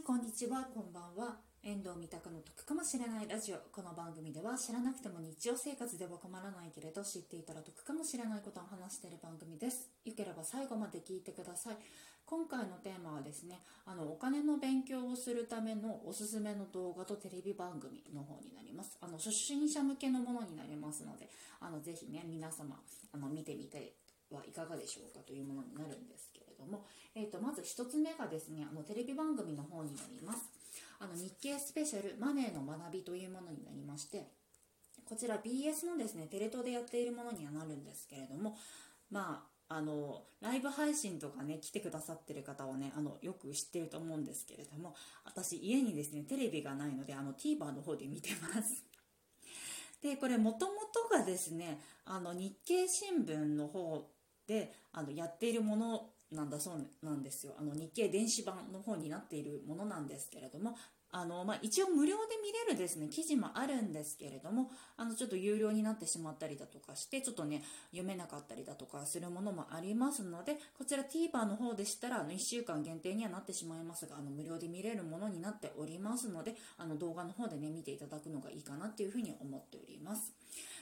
いこんにちはこんばんは。遠藤三択の得かもしれないラジオ。この番組では知らなくても日常生活では困らないけれど知っていたら得かもしれないことを話している番組です。よければ最後まで聞いてください。今回のテーマはですねあのお金の勉強をするためのおすすめの動画とテレビ番組の方になります。あの初心者向けのものになりますのであのぜひね皆様あの見てみてはいかがでしょうかというものになるんですけれども、えー、とまず1つ目がですねあのテレビ番組の方になります。あの日経スペシャルマネーの学びというものになりましてこちら BS のですねテレ東でやっているものにはなるんですけれどもまああのライブ配信とかね来てくださってる方はねあのよく知ってると思うんですけれども私家にですねテレビがないのであの TVer の方で見てます。でこれもともとがですねあの日経新聞の方であのやっているものなんだそうなんですよ。あの日経電子版の方になっているものなんですけれどもあの、まあ、一応無料で見れるですね記事もあるんですけれどもあのちょっと有料になってしまったりだとかしてちょっとね読めなかったりだとかするものもありますのでこちら TVer の方でしたらあの1週間限定にはなってしまいますがあの無料で見れるものになっておりますのであの動画の方でね見ていただくのがいいかなっていうふうに思っております。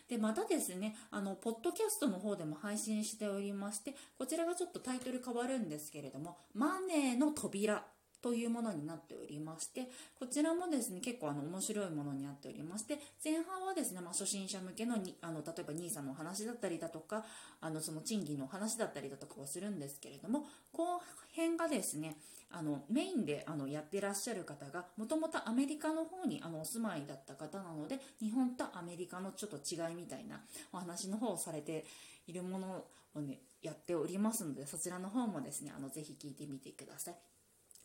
でまたですねあのポッドキャストの方でも配信しておりましてこちらがちょっとタイトル変わるんですけれども「マネーの扉」というものになっておりましてこちらもですね結構あの面白いものになっておりまして前半はですね、まあ、初心者向けのにあの例えば NISA の話だったりだとかあのその賃金の話だったりだとかをするんですけれども後編がですねあのメインであのやってらっしゃる方がもともとアメリカの方にあのお住まいだった方なので日本とアメリカのちょっと違いみたいなお話の方をされているものをねやっておりますのでそちらの方もですねあのぜひ聞いてみてください。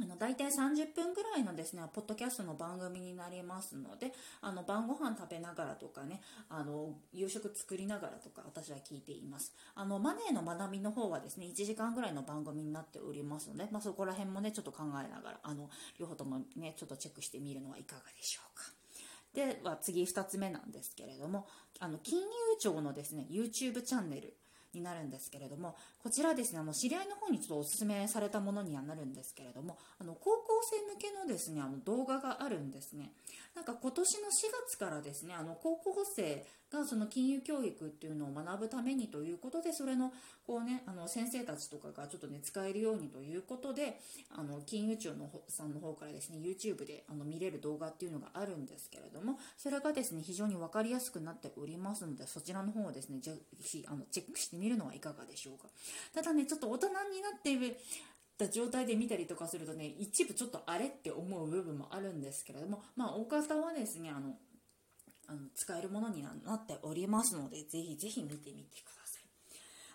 あの大体30分ぐらいのですねポッドキャストの番組になりますのであの晩ご飯食べながらとかねあの夕食作りながらとか私は聞いています。あのマネーの学びの方はですね1時間ぐらいの番組になっておりますので、まあ、そこら辺もねちょっと考えながらあの両方ともねちょっとチェックしてみるのはいかがでしょうか。では次2つ目なんですけれどもあの金融庁のですね YouTube チャンネルになるんですけれどもこちらですねあの知り合いの方にちょっとおすすめされたものにはなるんですけれどもあの高校生向けのですねあの動画があるんですね。なんか今年の4月からですねあの高校生がその金融教育っていうのを学ぶためにということでそれのこうねあの先生たちとかがちょっとね使えるようにということであの金融庁のさんの方からですね YouTube であの見れる動画っていうのがあるんですけれどもそれがですね非常に分かりやすくなっておりますのでそちらの方をですねぜひあのチェックしてみるのはいかがでしょうか。ただねちょっと大人になってた状態で見たりとかするとね一部ちょっとあれって思う部分もあるんですけれどもまあ大方はですねあのあの使えるものになっておりますのでぜひぜひ見てみてください。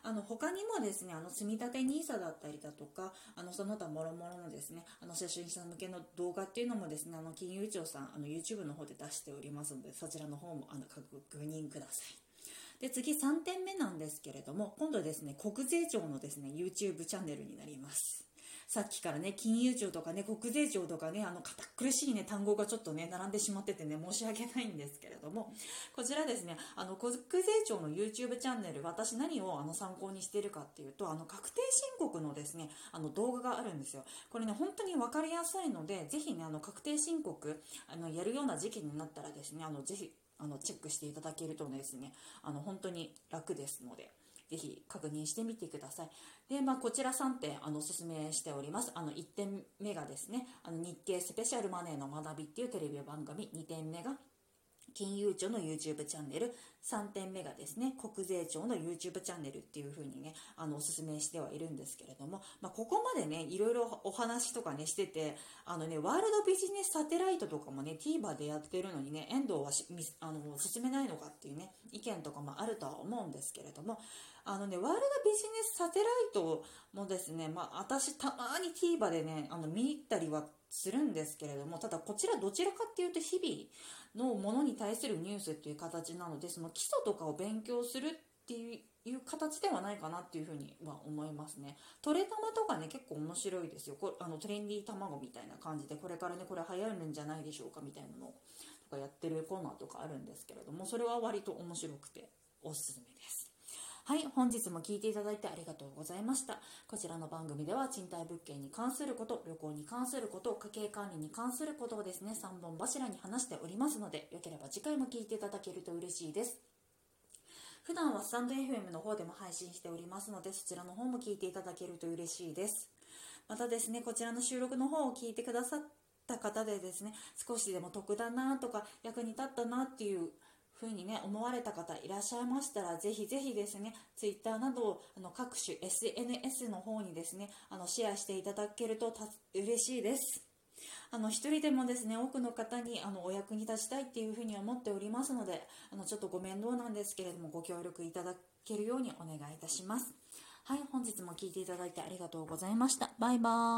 あの他にもですねあの積立 NISA だったりだとかあのその他もろもろのですねあの初心者向けの動画っていうのもですねあの金融庁さんあの YouTube の方で出しておりますのでそちらの方もあの確認ください。で次3点目なんですけれども今度ですね国税庁のですね YouTube チャンネルになります。さっきからね、金融庁とかね、国税庁とかね、あの、堅苦しいね、単語がちょっとね、並んでしまっててね、申し訳ないんですけれども、こちらですね、あの、国税庁の YouTube チャンネル、私何をあの参考にしてるかっていうと、あの、確定申告のですね、あの、動画があるんですよ。これね、本当に分かりやすいので、ぜひね、あの、確定申告、あの、やるような時期になったらですね、あの、ぜひ、あの、チェックしていただけるとですね、あの、本当に楽ですので、ぜひ確認してみてください。で、まあ、こちら3点、あの、お勧めしております。あの、1点目がですね、あの、日経スペシャルマネーの学びっていうテレビ番組、2点目が、金融庁の YouTube チャンネル3点目がですね国税庁の YouTube チャンネルっていう風にねあのおすすめしてはいるんですけれども、まあ、ここまでねいろいろお話とかねしててあのねワールドビジネスサテライトとかもね TVer でやってるのにね遠藤はあの進めないのかっていうね意見とかもあるとは思うんですけれどもあのねワールドビジネスサテライトもですねまあ私たまに TVer でねあの見入ったりはするんですけれどもただこちらどちらかっていうと日々のものに対するニュースっていう形なのでその基礎とかを勉強するっていう形ではないかなっていうふには思いますね。トレタマとかね結構面白いですよこあのトレンディー卵みたいな感じでこれからねこれ流行るんじゃないでしょうかみたいなのとかやってるコーナーとかあるんですけれどもそれは割と面白くておすすめです。はい本日も聞いていただいてありがとうございました。こちらの番組では賃貸物件に関すること旅行に関すること家計管理に関することをですね3本柱に話しておりますのでよければ次回も聞いていただけると嬉しいです。普段はスタンド FM の方でも配信しておりますのでそちらの方も聞いていただけると嬉しいです。またですねこちらの収録の方を聞いてくださった方でですね少しでも得だなとか役に立ったなっていうふうにね思われた方いらっしゃいましたらぜひぜひですね Twitter などあの各種 SNS の方にですねあのシェアしていただけると嬉しいです。あの一人でもですね多くの方にあのお役に立ちたいっていうふうに思っておりますのであのちょっとご面倒なんですけれどもご協力いただけるようにお願いいたします。はい本日も聴いていただいてありがとうございました。バイバーイ。